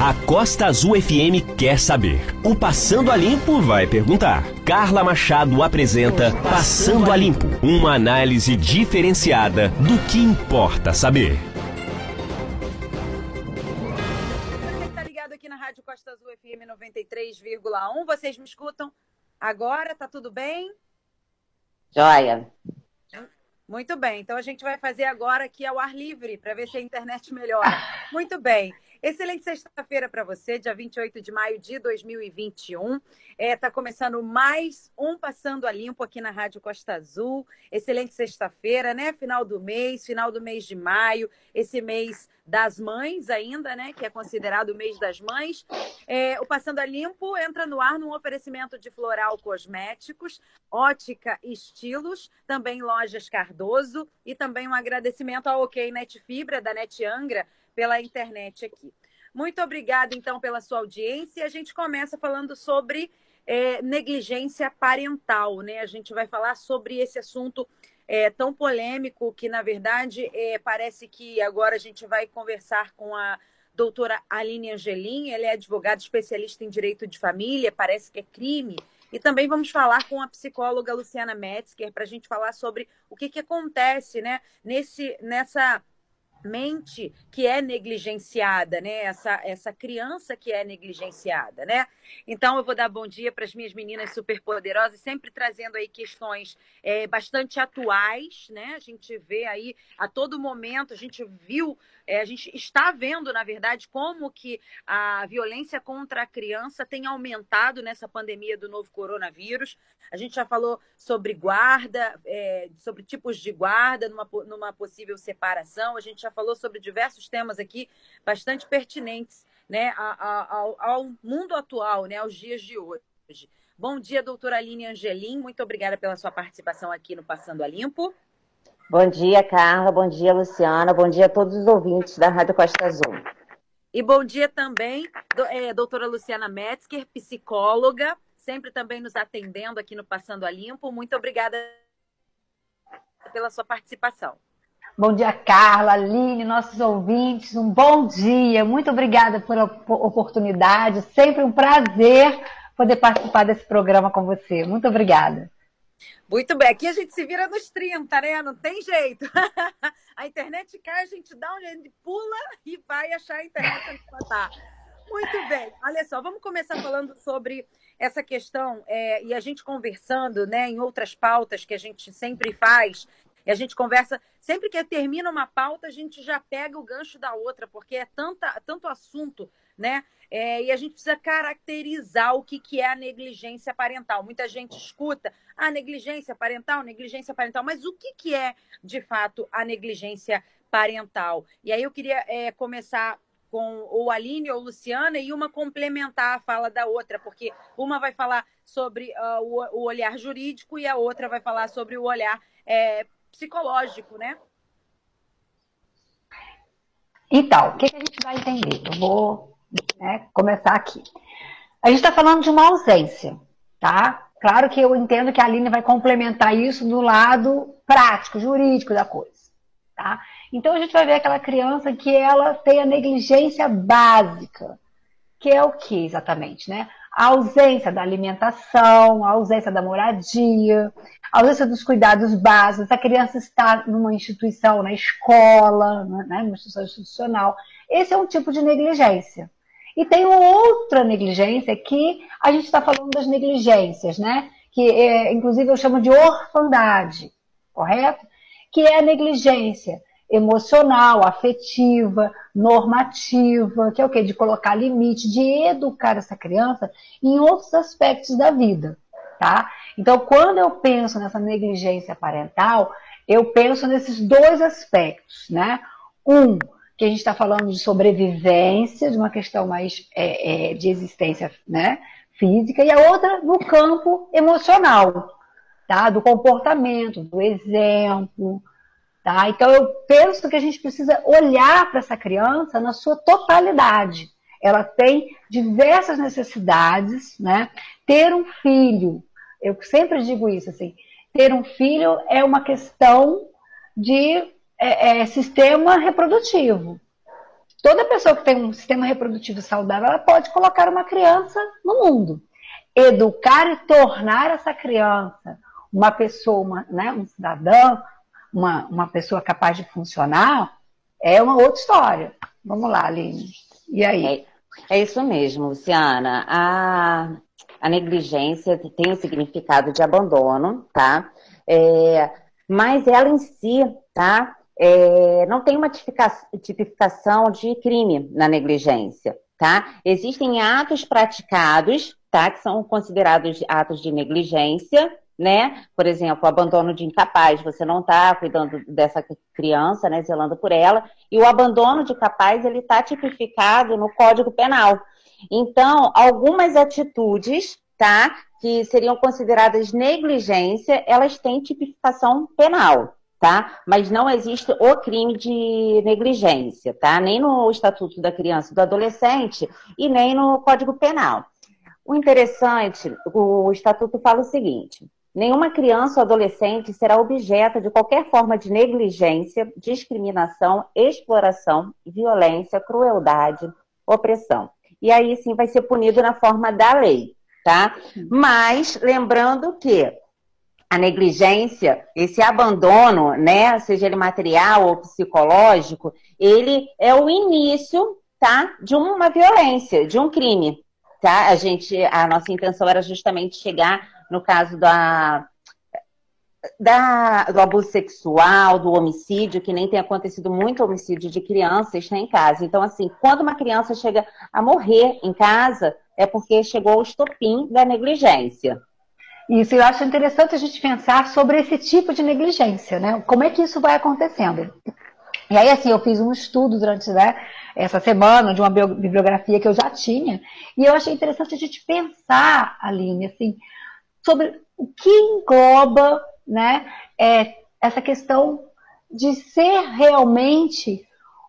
A Costa Azul FM quer saber. O Passando a Limpo vai perguntar. Carla Machado apresenta Passando a Limpo uma análise diferenciada do que importa saber. Você está ligado aqui na Rádio Costa Azul FM 93,1. Vocês me escutam agora? Tá tudo bem? Joia. Muito bem, então a gente vai fazer agora aqui ao ar livre para ver se a internet melhora. Muito bem. Excelente sexta-feira para você, dia 28 de maio de 2021. Está é, tá começando mais um Passando a Limpo aqui na Rádio Costa Azul. Excelente sexta-feira, né? Final do mês, final do mês de maio, esse mês das mães ainda, né? Que é considerado o mês das mães. É, o Passando a Limpo entra no ar num oferecimento de floral cosméticos, ótica estilos, também lojas Cardoso e também um agradecimento ao OK Net Fibra da Net Angra pela internet aqui. Muito obrigada, então, pela sua audiência. A gente começa falando sobre é, negligência parental, né? A gente vai falar sobre esse assunto é, tão polêmico que, na verdade, é, parece que agora a gente vai conversar com a doutora Aline Angelim, ela é advogada especialista em direito de família, parece que é crime. E também vamos falar com a psicóloga Luciana Metzger para a gente falar sobre o que, que acontece né, nesse, nessa mente que é negligenciada, né? Essa, essa criança que é negligenciada, né? Então eu vou dar bom dia para as minhas meninas superpoderosas, sempre trazendo aí questões é, bastante atuais, né? A gente vê aí a todo momento, a gente viu, é, a gente está vendo, na verdade, como que a violência contra a criança tem aumentado nessa pandemia do novo coronavírus. A gente já falou sobre guarda, é, sobre tipos de guarda numa, numa possível separação. A gente já falou sobre diversos temas aqui bastante pertinentes né, ao, ao mundo atual, né, aos dias de hoje. Bom dia, doutora Aline Angelim. Muito obrigada pela sua participação aqui no Passando a Limpo. Bom dia, Carla. Bom dia, Luciana. Bom dia a todos os ouvintes da Rádio Costa Azul. E bom dia também, do, é, doutora Luciana Metzger, psicóloga, sempre também nos atendendo aqui no Passando a Limpo. Muito obrigada pela sua participação. Bom dia, Carla, Aline, nossos ouvintes, um bom dia. Muito obrigada pela oportunidade. Sempre um prazer poder participar desse programa com você. Muito obrigada. Muito bem, aqui a gente se vira nos 30, né? Não tem jeito. a internet cai, a gente dá um jeito, pula e vai achar a internet onde está. Muito bem, olha só, vamos começar falando sobre essa questão é, e a gente conversando né, em outras pautas que a gente sempre faz, e a gente conversa, sempre que termina uma pauta, a gente já pega o gancho da outra, porque é tanta, tanto assunto, né? É, e a gente precisa caracterizar o que, que é a negligência parental. Muita gente escuta a ah, negligência parental, negligência parental, mas o que, que é, de fato, a negligência parental? E aí eu queria é, começar com ou Aline ou Luciana e uma complementar a fala da outra, porque uma vai falar sobre uh, o, o, olhar jurídico e a outra vai falar sobre o olhar é, psicológico, né? Então, o que, que a gente vai entender? Eu vou né, começar aqui. A gente está falando de uma ausência, tá? Claro que eu entendo que a Aline vai complementar isso do lado prático, jurídico da coisa, tá? Então a gente vai ver aquela criança que ela tem a negligência básica, que é o que exatamente, né? A ausência da alimentação, a ausência da moradia, a ausência dos cuidados básicos, a criança está numa instituição, na escola, né, numa instituição institucional. Esse é um tipo de negligência. E tem outra negligência que a gente está falando das negligências, né? Que é, inclusive eu chamo de orfandade, correto? Que é a negligência emocional, afetiva, normativa, que é o quê? De colocar limite, de educar essa criança em outros aspectos da vida, tá? Então, quando eu penso nessa negligência parental, eu penso nesses dois aspectos, né? Um, que a gente está falando de sobrevivência, de uma questão mais é, é, de existência né, física, e a outra no campo emocional, tá? Do comportamento, do exemplo, tá? Então eu penso que a gente precisa olhar para essa criança na sua totalidade. Ela tem diversas necessidades, né? Ter um filho eu sempre digo isso, assim, ter um filho é uma questão de é, é, sistema reprodutivo. Toda pessoa que tem um sistema reprodutivo saudável, ela pode colocar uma criança no mundo. Educar e tornar essa criança uma pessoa, uma, né, um cidadão, uma, uma pessoa capaz de funcionar, é uma outra história. Vamos lá, Aline. E aí? É, é isso mesmo, Luciana. A, a negligência tem o significado de abandono, tá? É, mas ela em si, tá? É, não tem uma tipificação de crime na negligência, tá? Existem atos praticados, tá? Que são considerados atos de negligência, né? Por exemplo, abandono de incapaz, você não está cuidando dessa criança, né? Zelando por ela, e o abandono de capaz ele está tipificado no Código Penal. Então, algumas atitudes, tá? Que seriam consideradas negligência, elas têm tipificação penal tá? Mas não existe o crime de negligência, tá? Nem no Estatuto da Criança e do Adolescente e nem no Código Penal. O interessante, o Estatuto fala o seguinte: nenhuma criança ou adolescente será objeto de qualquer forma de negligência, discriminação, exploração, violência, crueldade, opressão. E aí sim vai ser punido na forma da lei, tá? Mas lembrando que a negligência, esse abandono, né, seja ele material ou psicológico, ele é o início, tá, de uma violência, de um crime, tá? A gente, a nossa intenção era justamente chegar no caso da, da, do abuso sexual, do homicídio, que nem tem acontecido muito homicídio de crianças né, em casa. Então, assim, quando uma criança chega a morrer em casa, é porque chegou o estopim da negligência. Isso, eu acho interessante a gente pensar sobre esse tipo de negligência, né? Como é que isso vai acontecendo? E aí, assim, eu fiz um estudo durante né, essa semana de uma bibliografia que eu já tinha, e eu achei interessante a gente pensar, Aline, assim, sobre o que engloba né, é, essa questão de ser realmente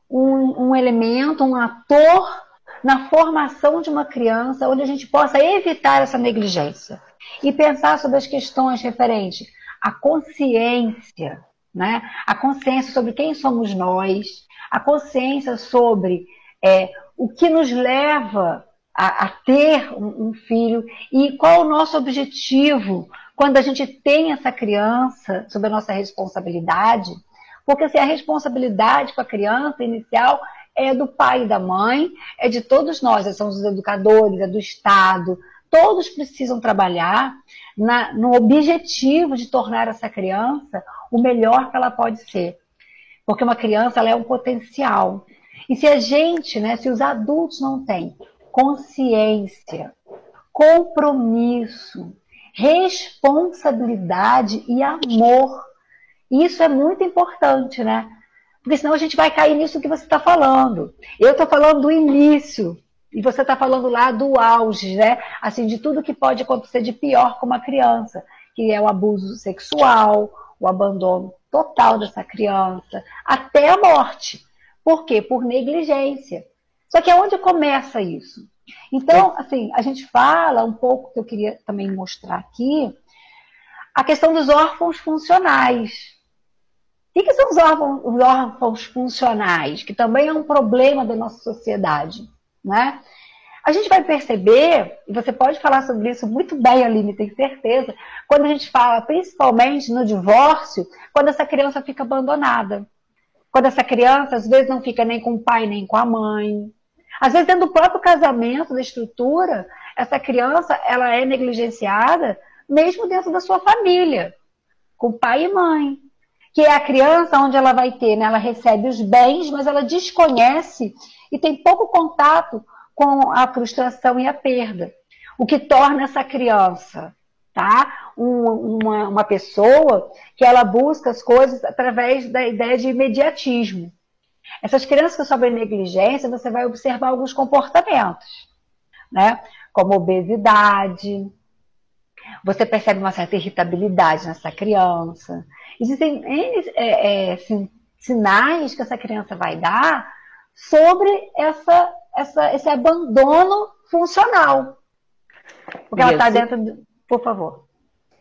um, um elemento, um ator na formação de uma criança, onde a gente possa evitar essa negligência e pensar sobre as questões referentes à consciência, né? a consciência sobre quem somos nós, a consciência sobre é, o que nos leva a, a ter um, um, filho e qual o nosso objetivo quando a gente tem essa criança sob a nossa responsabilidade. Porque se a responsabilidade com a criança inicial é do pai e da mãe, é de todos nós, são os educadores, é do Estado, todos precisam trabalhar na, no objetivo de tornar essa criança o melhor que ela pode ser. Porque uma criança ela é um potencial. E se a gente, né, se os adultos não têm consciência, compromisso, responsabilidade e amor, isso é muito importante, né? Porque senão a gente vai cair nisso que você está falando. Eu estou falando do início, e você está falando lá do auge, né? Assim, de tudo que pode acontecer de pior com uma criança, que é o abuso sexual, o abandono total dessa criança, até a morte. Por quê? Por negligência. Só que aonde começa isso? Então, assim, a gente fala um pouco que eu queria também mostrar aqui, a questão dos órfãos funcionais. O que, que são os órfãos, os órfãos funcionais? Que também é um problema da nossa sociedade né? A gente vai perceber, e você pode falar sobre isso muito bem, Aline, tenho certeza, quando a gente fala principalmente no divórcio, quando essa criança fica abandonada. Quando essa criança, às vezes, não fica nem com o pai nem com a mãe. Às vezes, dentro do próprio casamento, da estrutura, essa criança ela é negligenciada mesmo dentro da sua família, com pai e mãe. Que é a criança onde ela vai ter, né? ela recebe os bens, mas ela desconhece e tem pouco contato com a frustração e a perda. O que torna essa criança, tá? Um, uma, uma pessoa que ela busca as coisas através da ideia de imediatismo. Essas crianças que sofrem negligência, você vai observar alguns comportamentos, né? Como obesidade, você percebe uma certa irritabilidade nessa criança. Existem é, é, sinais que essa criança vai dar sobre essa, essa, esse abandono funcional. Porque ela está dentro. De... Por favor.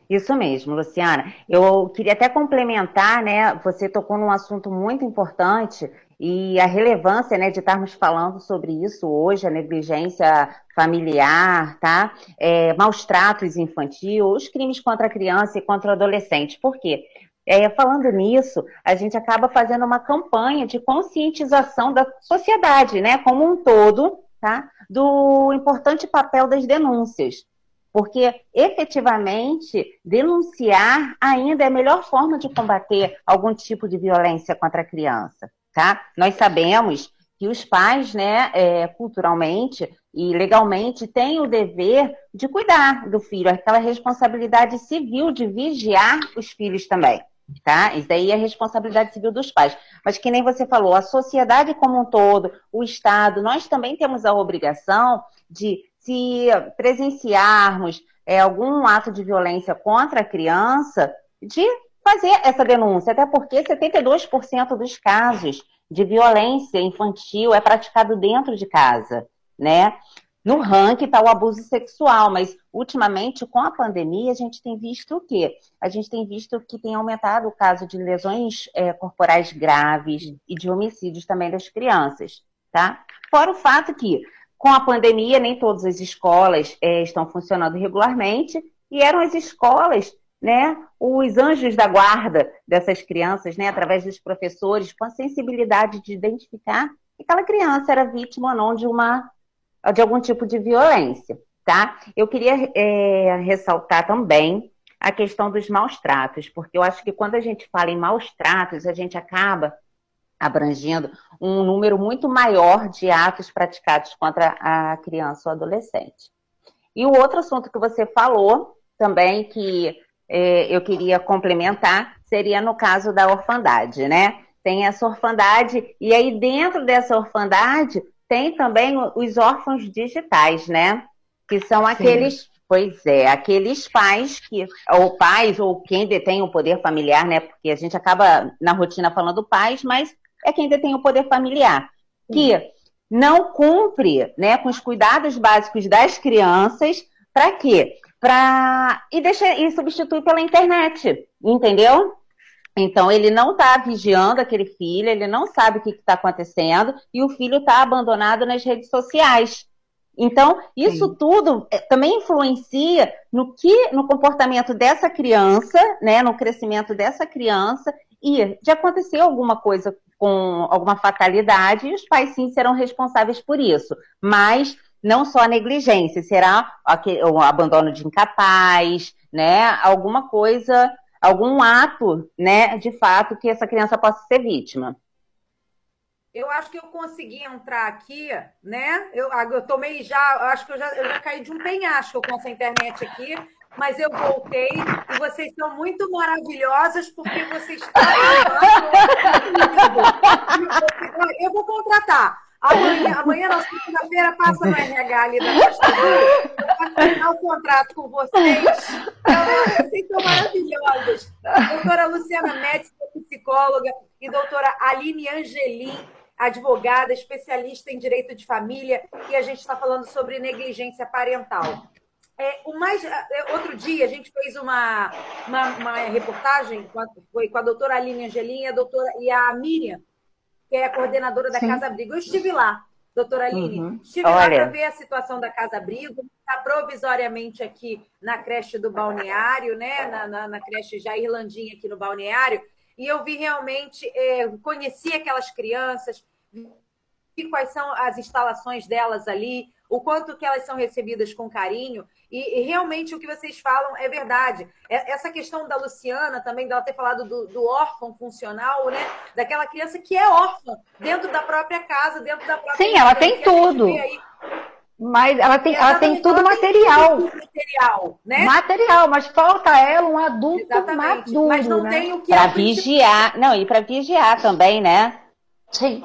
Isso mesmo, Luciana. Eu queria até complementar, né? Você tocou num assunto muito importante e a relevância né, de estarmos falando sobre isso hoje, a negligência familiar, tá? É, maus tratos infantil, os crimes contra a criança e contra o adolescente. Por quê? É, falando nisso, a gente acaba fazendo uma campanha de conscientização da sociedade, né, como um todo, tá? Do importante papel das denúncias. Porque efetivamente denunciar ainda é a melhor forma de combater algum tipo de violência contra a criança tá? Nós sabemos que os pais, né, é, culturalmente e legalmente, têm o dever de cuidar do filho, aquela responsabilidade civil de vigiar os filhos também, tá? Isso aí é responsabilidade civil dos pais. Mas que nem você falou, a sociedade como um todo, o Estado, nós também temos a obrigação de, se presenciarmos é, algum ato de violência contra a criança, de fazer essa denúncia, até porque 72% dos casos de violência infantil é praticado dentro de casa, né? No ranking está o abuso sexual, mas ultimamente, com a pandemia, a gente tem visto o quê? A gente tem visto que tem aumentado o caso de lesões é, corporais graves e de homicídios também das crianças, tá? Fora o fato que, com a pandemia, nem todas as escolas é, estão funcionando regularmente, e eram as escolas né, os anjos da guarda dessas crianças, né, através dos professores, com a sensibilidade de identificar que aquela criança era vítima ou não de uma de algum tipo de violência, tá? Eu queria é, ressaltar também a questão dos maus tratos, porque eu acho que quando a gente fala em maus tratos, a gente acaba abrangendo um número muito maior de atos praticados contra a criança ou adolescente. E o outro assunto que você falou também, que é, eu queria complementar seria no caso da orfandade, né? Tem essa orfandade, e aí dentro dessa orfandade tem também os órfãos digitais, né? Que são aqueles, Sim. pois é, aqueles pais que, ou pais, ou quem detém o poder familiar, né? Porque a gente acaba na rotina falando pais, mas é quem detém o poder familiar, que Sim. não cumpre né, com os cuidados básicos das crianças, para quê? Para e deixa e substitui pela internet, entendeu? Então ele não está vigiando aquele filho, ele não sabe o que está acontecendo e o filho está abandonado nas redes sociais. Então isso Sim. tudo é, também influencia no que no comportamento dessa criança, né, no crescimento dessa criança e de acontecer alguma coisa com alguma fatalidade, os pais sim serão responsáveis por isso. Mas não só a negligência, será o abandono de incapaz, né? Alguma coisa, algum ato, né, de fato, que essa criança possa ser vítima. Eu acho que eu consegui entrar aqui, né? Eu, eu tomei já, acho que eu já, eu já caí de um penhasco com essa internet aqui, mas eu voltei e vocês são muito maravilhosas porque vocês estão. eu vou contratar. Amanhã, amanhã na segunda-feira, passa no RH ali da Costa para terminar o contrato com vocês. Vocês são maravilhosas. Doutora Luciana Médici, psicóloga, e doutora Aline Angelim, advogada, especialista em direito de família, e a gente está falando sobre negligência parental. É, o mais, é, outro dia a gente fez uma, uma, uma reportagem com a, foi com a doutora Aline Angelim e a, doutora, e a Miriam, que é a coordenadora da Sim. Casa Abrigo. Eu estive lá, doutora Aline. Uhum. Estive Olha. lá para ver a situação da Casa Abrigo. Está provisoriamente aqui na creche do Balneário, né? na, na, na creche já Irlandinha aqui no Balneário. E eu vi realmente, é, conheci aquelas crianças, vi quais são as instalações delas ali, o quanto que elas são recebidas com carinho. E, e, realmente o que vocês falam é verdade. É, essa questão da Luciana também, dela ter falado do, do, órfão funcional, né? Daquela criança que é órfã dentro da própria casa, dentro da própria. Sim, ela tem tudo. Mas ela tem, ela tem tudo material. Tem tudo material, né? Material, mas falta ela um adulto Exatamente. maduro. Mas não né? tem o que. Para vigiar. Não, e para vigiar também, né? Sim.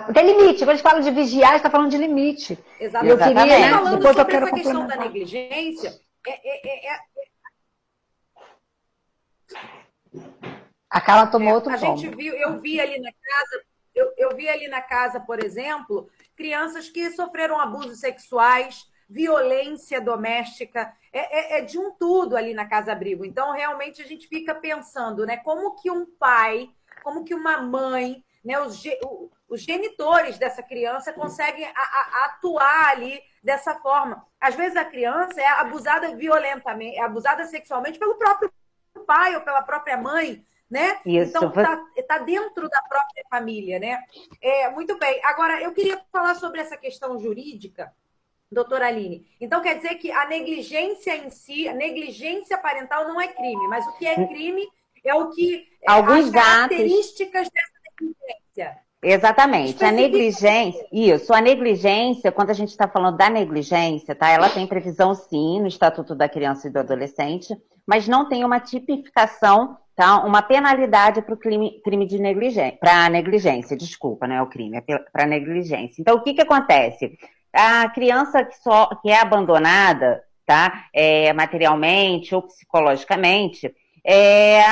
Tem limite. Quando a gente fala de vigiar, a gente está falando de limite. Exatamente. Eu queria, né? falando Depois sobre essa questão da negligência, é, é, é, é, a Carla tomou é, outro A gente viu, eu vi ali na casa, eu, eu vi ali na casa, por exemplo, crianças que sofreram abusos sexuais, violência doméstica, é, é, é, de um tudo ali na Casa Abrigo. Então, realmente, a gente fica pensando, né? Como que um pai, como que uma mãe né, os, os genitores dessa criança conseguem a, a, atuar ali dessa forma. Às vezes a criança é abusada violentamente, é abusada sexualmente pelo próprio pai ou pela própria mãe, né? Isso. Então está tá dentro da própria família, né? É, muito bem. Agora, eu queria falar sobre essa questão jurídica, doutora Aline. Então, quer dizer que a negligência em si, a negligência parental não é crime, mas o que é crime é o que. É, Alguns as características dessa negligência. Exatamente. A negligência, isso, a negligência, quando a gente está falando da negligência, tá? Ela tem previsão sim no Estatuto da Criança e do Adolescente, mas não tem uma tipificação, tá? Uma penalidade para o crime, crime de negligência, para negligência, desculpa, não é o crime, é para negligência. Então, o que que acontece? A criança que, só, que é abandonada, tá? É, materialmente ou psicologicamente, é,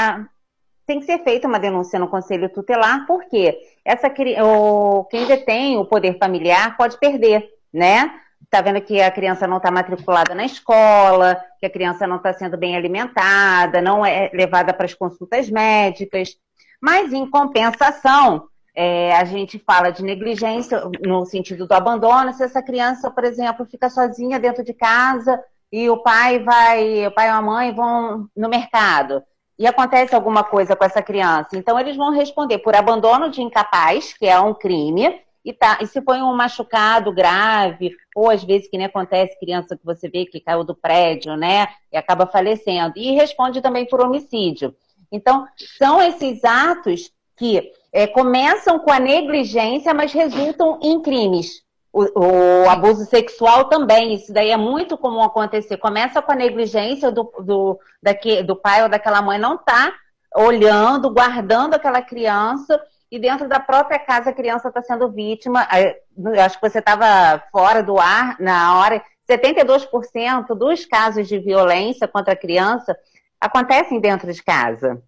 tem que ser feita uma denúncia no conselho tutelar, porque essa, o, quem detém o poder familiar pode perder, né? Está vendo que a criança não está matriculada na escola, que a criança não está sendo bem alimentada, não é levada para as consultas médicas. Mas, em compensação, é, a gente fala de negligência no sentido do abandono. Se essa criança, por exemplo, fica sozinha dentro de casa e o pai vai, o pai ou a mãe vão no mercado e acontece alguma coisa com essa criança, então eles vão responder por abandono de incapaz, que é um crime, e, tá, e se foi um machucado grave, ou às vezes que nem acontece criança que você vê que caiu do prédio, né, e acaba falecendo, e responde também por homicídio. Então, são esses atos que é, começam com a negligência, mas resultam em crimes. O, o, abuso sexual também, isso daí é muito comum acontecer. Começa com a negligência do, do, daqui, do pai ou daquela mãe não tá olhando, guardando aquela criança, e dentro da própria casa a criança está sendo vítima. Eu acho que você estava fora do ar na hora. 72% dos casos de violência contra a criança acontecem dentro de casa.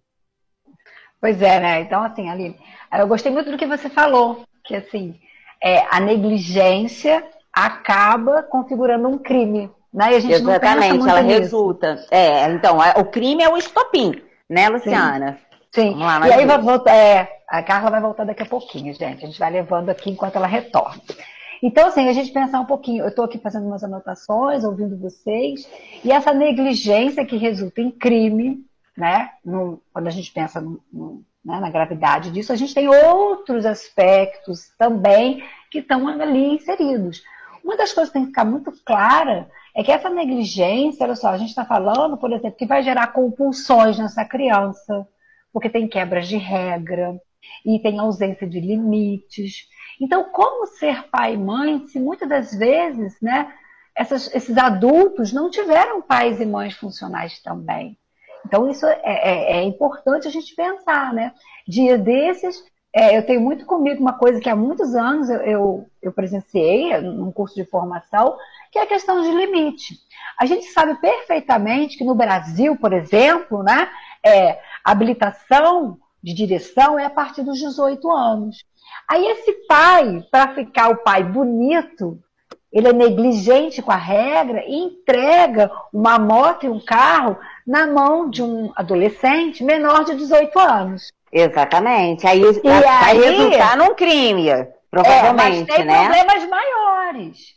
Pois é, né? Então, assim, Aline, eu gostei muito do que você falou, que assim, é, a negligência acaba configurando um crime. Né? E a gente Exatamente, ela nisso. resulta. É, então, o crime é o estopim, né, Luciana? Sim. Sim. Lá, e aí vai voltar, é, a Carla vai voltar daqui a pouquinho, gente. A gente vai levando aqui enquanto ela retorna. Então, assim, a gente pensar um pouquinho, eu estou aqui fazendo umas anotações, ouvindo vocês, e essa negligência que resulta em crime, né? No, quando a gente pensa no, no, né, na gravidade disso, a gente tem outros aspectos também que estão ali inseridos. Uma das coisas que tem que ficar muito clara é que essa negligência, olha só, a gente está falando, por exemplo, que vai gerar compulsões nessa criança, porque tem quebras de regra e tem ausência de limites. Então, como ser pai e mãe se muitas das vezes, né, essas, esses adultos não tiveram pais e mães funcionais também? Então, isso é, é, é importante a gente pensar, né? Dia desses, é, eu tenho muito comigo uma coisa que há muitos anos eu, eu, eu presenciei num curso de formação, que é a questão de limite. A gente sabe perfeitamente que no Brasil, por exemplo, né, é, habilitação de direção é a partir dos 18 anos. Aí esse pai, para ficar o pai bonito, ele é negligente com a regra e entrega uma moto e um carro na mão de um adolescente menor de 18 anos. Exatamente. Aí e vai aí, resultar num crime, provavelmente, é, mas tem né? problemas maiores.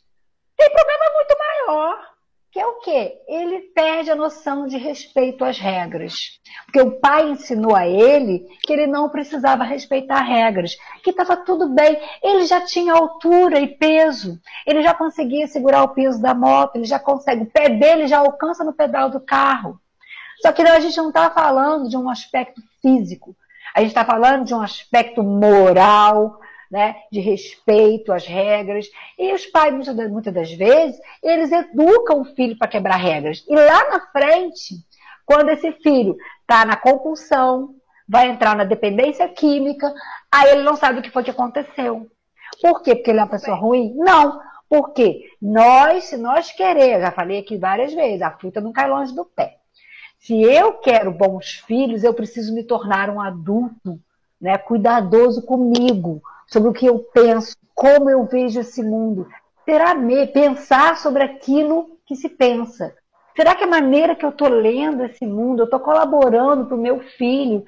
Tem problema muito maior que é o quê? Ele perde a noção de respeito às regras. Porque o pai ensinou a ele que ele não precisava respeitar regras, que estava tudo bem. Ele já tinha altura e peso, ele já conseguia segurar o peso da moto, ele já consegue, o pé dele já alcança no pedal do carro. Só que a gente não está falando de um aspecto físico, a gente está falando de um aspecto moral, né, de respeito às regras. E os pais, muitas das vezes, eles educam o filho para quebrar regras. E lá na frente, quando esse filho está na compulsão, vai entrar na dependência química, aí ele não sabe o que foi que aconteceu. Por quê? Porque ele é uma pessoa ruim? Não. Porque nós, se nós queremos, já falei aqui várias vezes, a fruta não cai longe do pé. Se eu quero bons filhos, eu preciso me tornar um adulto, né, cuidadoso comigo, sobre o que eu penso, como eu vejo esse mundo. Será me pensar sobre aquilo que se pensa. Será que a maneira que eu estou lendo esse mundo, eu estou colaborando para o meu filho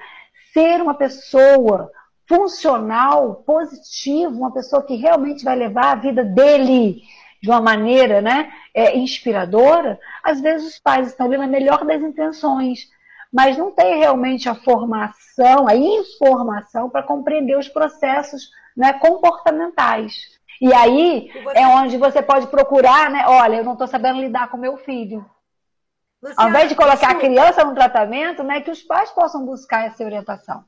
ser uma pessoa funcional, positivo, uma pessoa que realmente vai levar a vida dele de uma maneira né, é, inspiradora, às vezes os pais estão ali na melhor das intenções, mas não tem realmente a formação, a informação para compreender os processos né, comportamentais. E aí e você... é onde você pode procurar, né? Olha, eu não estou sabendo lidar com meu filho. Luciana, Ao invés de colocar a criança no tratamento, né, que os pais possam buscar essa orientação.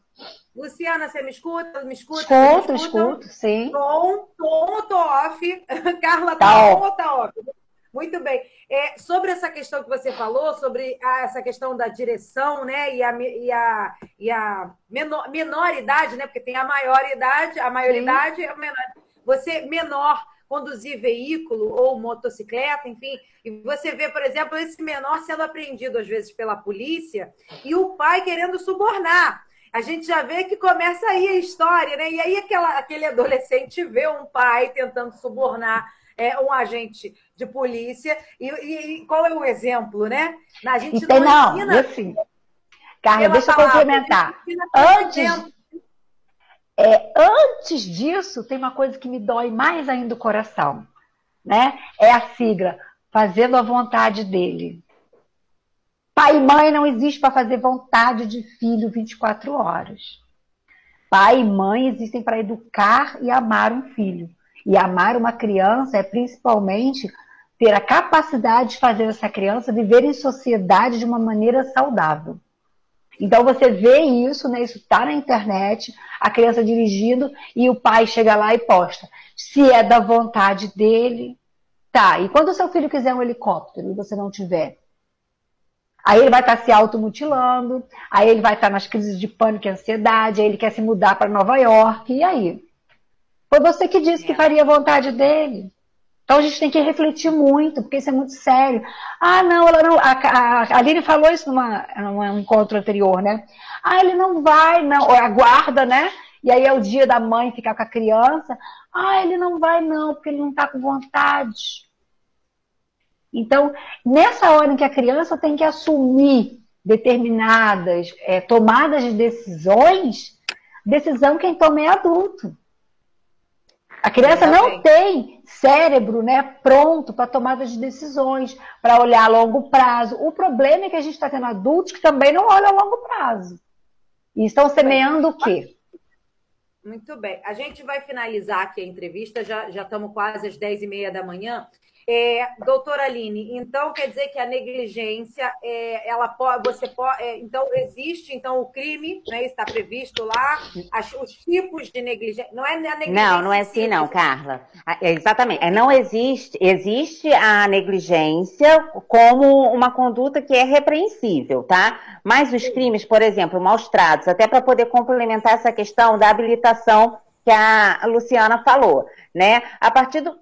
Luciana, você me escuta? Me escuta? Escuto, escuto, sim. Tom, tom tô off? Carla, tá, ou tá off? Muito bem. É, sobre essa questão que você falou, sobre a, essa questão da direção, né? E a, e a, e a menor, menor idade, né? Porque tem a maior idade, a maioridade e a menor. Você menor conduzir veículo ou motocicleta, enfim, e você vê, por exemplo, esse menor sendo apreendido às vezes pela polícia e o pai querendo subornar a gente já vê que começa aí a história, né? E aí aquela, aquele adolescente vê um pai tentando subornar é, um agente de polícia. E, e, qual é o exemplo, né? A gente então, não, ensina... assim, Carla, deixa eu complementar. Antes, é, antes disso, tem uma coisa que me dói mais ainda o coração, né? É a sigla, fazendo a vontade dele. Pai e mãe não existe para fazer vontade de filho 24 horas. Pai e mãe existem para educar e amar um filho. E amar uma criança é principalmente ter a capacidade de fazer essa criança viver em sociedade de uma maneira saudável. Então você vê isso, né? Isso está na internet, a criança dirigindo e o pai chega lá e posta. Se é da vontade dele, tá. E quando o seu filho quiser um helicóptero e você não tiver, Aí ele vai estar tá se automutilando, aí ele vai estar tá nas crises de pânico e ansiedade, aí ele quer se mudar para Nova York, e aí? Foi você que disse que faria vontade dele. Então a gente tem que refletir muito, porque isso é muito sério. Ah, não, ela não. A, a, a Aline falou isso numa, num encontro anterior, né? Ah, ele não vai, não. Aguarda, né? E aí é o dia da mãe ficar com a criança. Ah, ele não vai, não, porque ele não está com vontade. Então, nessa hora em que a criança tem que assumir determinadas é, tomadas de decisões, decisão quem toma é adulto. A criança não tem cérebro né, pronto para tomada de decisões, para olhar a longo prazo. O problema é que a gente está tendo adultos que também não olham a longo prazo. E estão semeando o quê? Muito bem. A gente vai finalizar aqui a entrevista, já, já estamos quase às 10 e meia da manhã. É, doutora Aline, então quer dizer que a negligência, é, ela pode, você pode, é, então existe então o crime, né, está previsto lá, as, os tipos de negligência, não é a negligência. Não, não é assim não, Carla. É, exatamente, é, não existe, existe a negligência como uma conduta que é repreensível, tá? Mas os crimes, por exemplo, maus tratos, até para poder complementar essa questão da habilitação que a Luciana falou, né? A partir do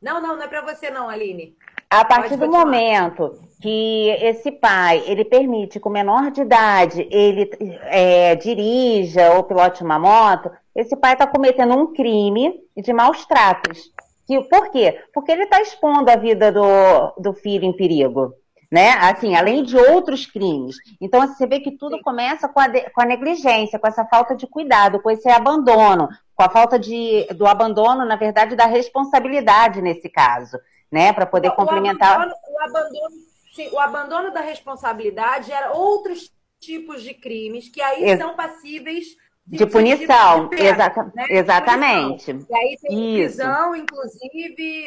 não, não, não é para você não, Aline. A partir do momento que esse pai ele permite que o menor de idade ele é, dirija ou pilote uma moto, esse pai está cometendo um crime de maus tratos. Que, por quê? Porque ele está expondo a vida do, do filho em perigo né? Assim, além de outros crimes. Então, assim, você vê que tudo começa com a, de, com a negligência, com essa falta de cuidado, com esse abandono, com a falta de, do abandono, na verdade, da responsabilidade nesse caso, né? Para poder o complementar. Abandono, o, abandono, sim, o abandono da responsabilidade era outros tipos de crimes que aí Ex são passíveis de, de punição, de exata, né? exatamente. E aí tem isso. prisão, inclusive,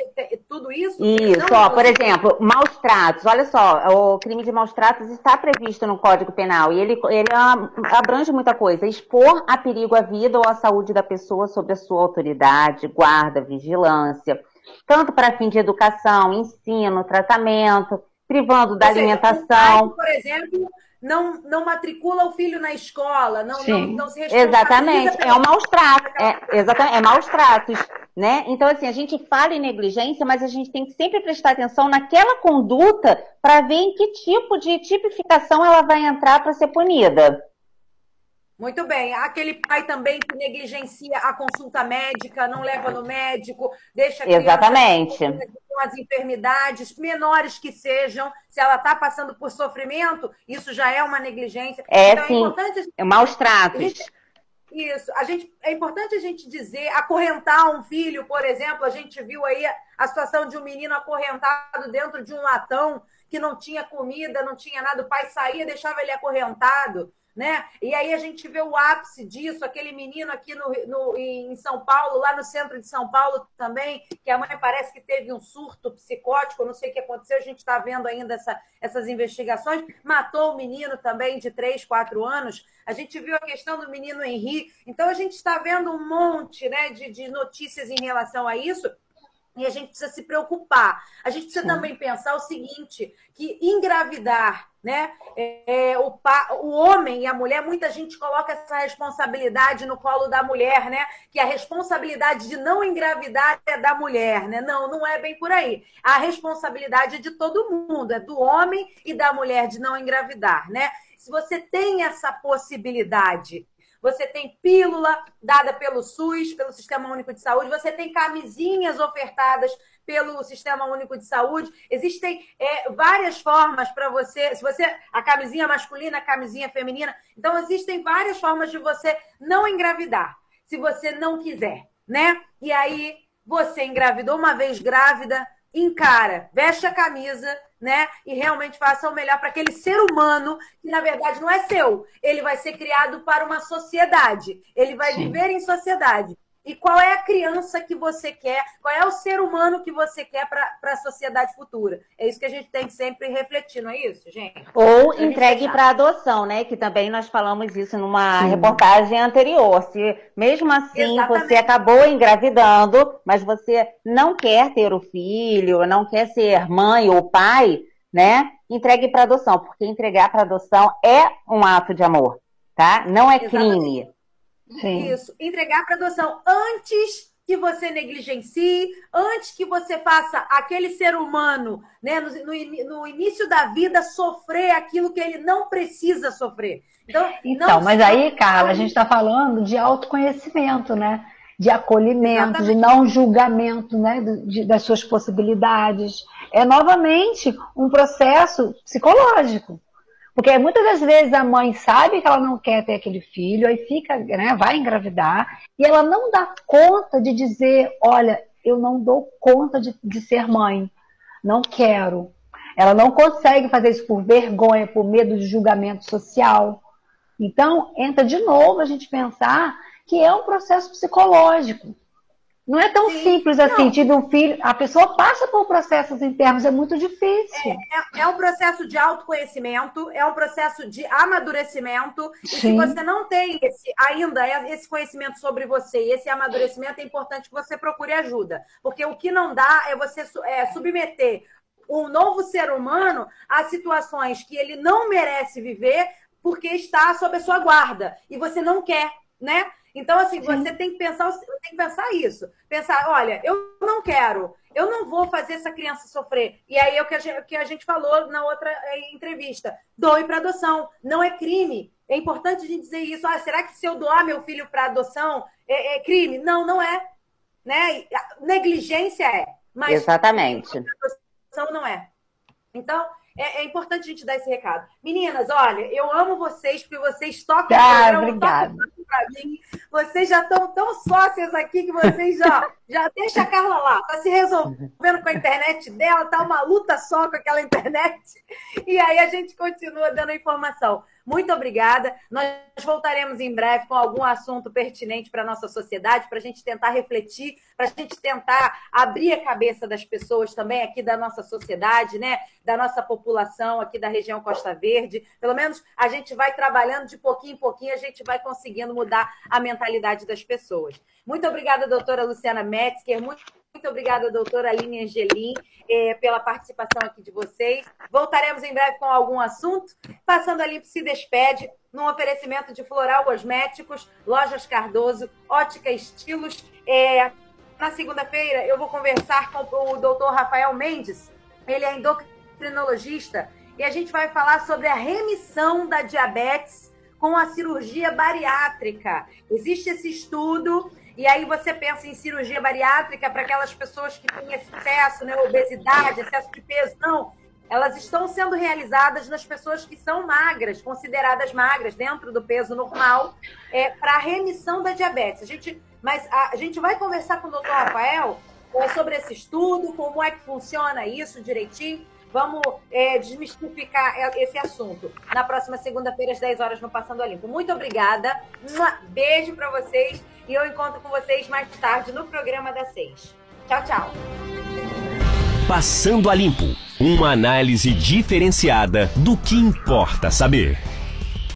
tudo isso? Isso, ó, por exemplo, maus tratos. Olha só, o crime de maus tratos está previsto no Código Penal e ele, ele abrange muita coisa. Expor a perigo a vida ou a saúde da pessoa sobre a sua autoridade, guarda, vigilância, tanto para fim de educação, ensino, tratamento, privando da seja, alimentação. Um pai, por exemplo, não, não matricula o filho na escola, não, não, não se Exatamente, é um maus tratos, é, exatamente, é maus tratos, né? Então, assim, a gente fala em negligência, mas a gente tem que sempre prestar atenção naquela conduta para ver em que tipo de tipificação ela vai entrar para ser punida. Muito bem. Aquele pai também que negligencia a consulta médica, não leva no médico, deixa a Exatamente. com as enfermidades, menores que sejam, se ela está passando por sofrimento, isso já é uma negligência. É, então, é sim. É importante... É maus tratos. Isso. A gente, é importante a gente dizer, acorrentar um filho, por exemplo, a gente viu aí a situação de um menino acorrentado dentro de um latão que não tinha comida, não tinha nada, o pai saía, deixava ele acorrentado né? E aí a gente vê o ápice disso, aquele menino aqui no, no, em São Paulo, lá no centro de São Paulo também, que a mãe parece que teve um surto psicótico, não sei o que aconteceu, a gente está vendo ainda essa, essas investigações, matou o menino também de 3, 4 anos, a gente viu a questão do menino Henri, então a gente está vendo um monte né, de, de notícias em relação a isso, e a gente precisa se preocupar. A gente precisa Sim. também pensar o seguinte: que engravidar, né? É, o, pa, o homem e a mulher, muita gente coloca essa responsabilidade no colo da mulher, né? Que a responsabilidade de não engravidar é da mulher, né? Não, não é bem por aí. A responsabilidade é de todo mundo, é do homem e da mulher de não engravidar, né? Se você tem essa possibilidade você tem pílula dada pelo SUS, pelo Sistema Único de Saúde, você tem camisinhas ofertadas pelo Sistema Único de Saúde. Existem é, várias formas para você, se você a camisinha masculina, a camisinha feminina. Então existem várias formas de você não engravidar, se você não quiser, né? E aí você engravidou uma vez grávida, encara, veste a camisa, né? E realmente faça o melhor para aquele ser humano que na verdade não é seu. Ele vai ser criado para uma sociedade. Ele vai Sim. viver em sociedade e qual é a criança que você quer, qual é o ser humano que você quer para a sociedade futura. É isso que a gente tem que sempre refletir, não é isso, gente? Ou entregue para adoção, né? Que também nós falamos isso numa Sim. reportagem anterior. Se mesmo assim Exatamente. você acabou engravidando, mas você não quer ter o filho, não quer ser mãe ou pai, né? Entregue para adoção, porque entregar para adoção é um ato de amor, tá? Não é Exatamente. crime. Sim. Isso. Entregar para adoção antes que você negligencie, antes que você faça aquele ser humano, né, no, no, no início da vida, sofrer aquilo que ele não precisa sofrer. Então, então mas aí, Carla, a gente está falando de autoconhecimento, né? De acolhimento, Exatamente. de não julgamento né? De, das suas possibilidades. É novamente um processo psicológico. Porque muitas das vezes a mãe sabe que ela não quer ter aquele filho, aí fica, né, vai engravidar, e ela não dá conta de dizer, olha, eu não dou conta de, de ser mãe, não quero. Ela não consegue fazer isso por vergonha, por medo de julgamento social. Então, entra de novo a gente pensar que é um processo psicológico. Não é tão Sim, simples assim, não. tive um filho. A pessoa passa por processos internos, é muito difícil. É, é, é um processo de autoconhecimento, é um processo de amadurecimento. Sim. E se você não tem esse, ainda esse conhecimento sobre você e esse amadurecimento, é importante que você procure ajuda. Porque o que não dá é você é, submeter um novo ser humano a situações que ele não merece viver porque está sob a sua guarda. E você não quer, né? Então, assim, Sim. você tem que pensar, tem que pensar isso. Pensar, olha, eu não quero, eu não vou fazer essa criança sofrer. E aí é o que a gente, que a gente falou na outra é, entrevista. Doe para adoção. Não é crime. É importante a gente dizer isso. Ah, será que se eu doar meu filho para adoção é, é, crime? Não, não é. Né? Negligência é. Mas Exatamente. Adoção não é. Então, é, é, importante a gente dar esse recado. Meninas, olha, eu amo vocês, porque vocês tocam ah, obrigada. para mim. Vocês já estão tão sócias aqui que vocês já, já deixa a Carla lá. Tá se resolvendo com a internet dela, tá uma luta só com aquela internet. E aí a gente continua dando a informação. Muito obrigada. Nós voltaremos em breve com algum assunto pertinente para a nossa sociedade, para a gente tentar refletir, para a gente tentar abrir a cabeça das pessoas também aqui da nossa sociedade, né? Da nossa população aqui da região Costa Verde. Pelo menos a gente vai trabalhando de pouquinho em pouquinho, a gente vai conseguindo mudar a mentalidade das pessoas. Muito obrigada, doutora Luciana Metzger. Muito muito obrigada, doutora Aline Angelim, eh, pela participação aqui de vocês. Voltaremos em breve com algum assunto. Passando ali, se despede num oferecimento de Floral Cosméticos, Lojas Cardoso, Ótica Estilos. Eh, na segunda-feira, eu vou conversar com o doutor Rafael Mendes. Ele é endocrinologista e a gente vai falar sobre a remissão da diabetes com a cirurgia bariátrica. Existe esse estudo e aí você pensa em cirurgia bariátrica para aquelas pessoas que têm excesso, né, obesidade, excesso de peso. Não, elas estão sendo realizadas nas pessoas que são magras, consideradas magras, dentro do peso normal, é, para remissão da diabetes. A gente, mas a, a, gente vai conversar com o doutor Rafael é, sobre esse estudo, como é que funciona isso direitinho. Vamos é, desmistificar esse assunto na próxima segunda-feira, às 10 horas, no Passando a Limpo. Muito obrigada. Beijo para vocês e eu encontro com vocês mais tarde no programa da 6. Tchau, tchau. Passando a Limpo uma análise diferenciada do que importa saber.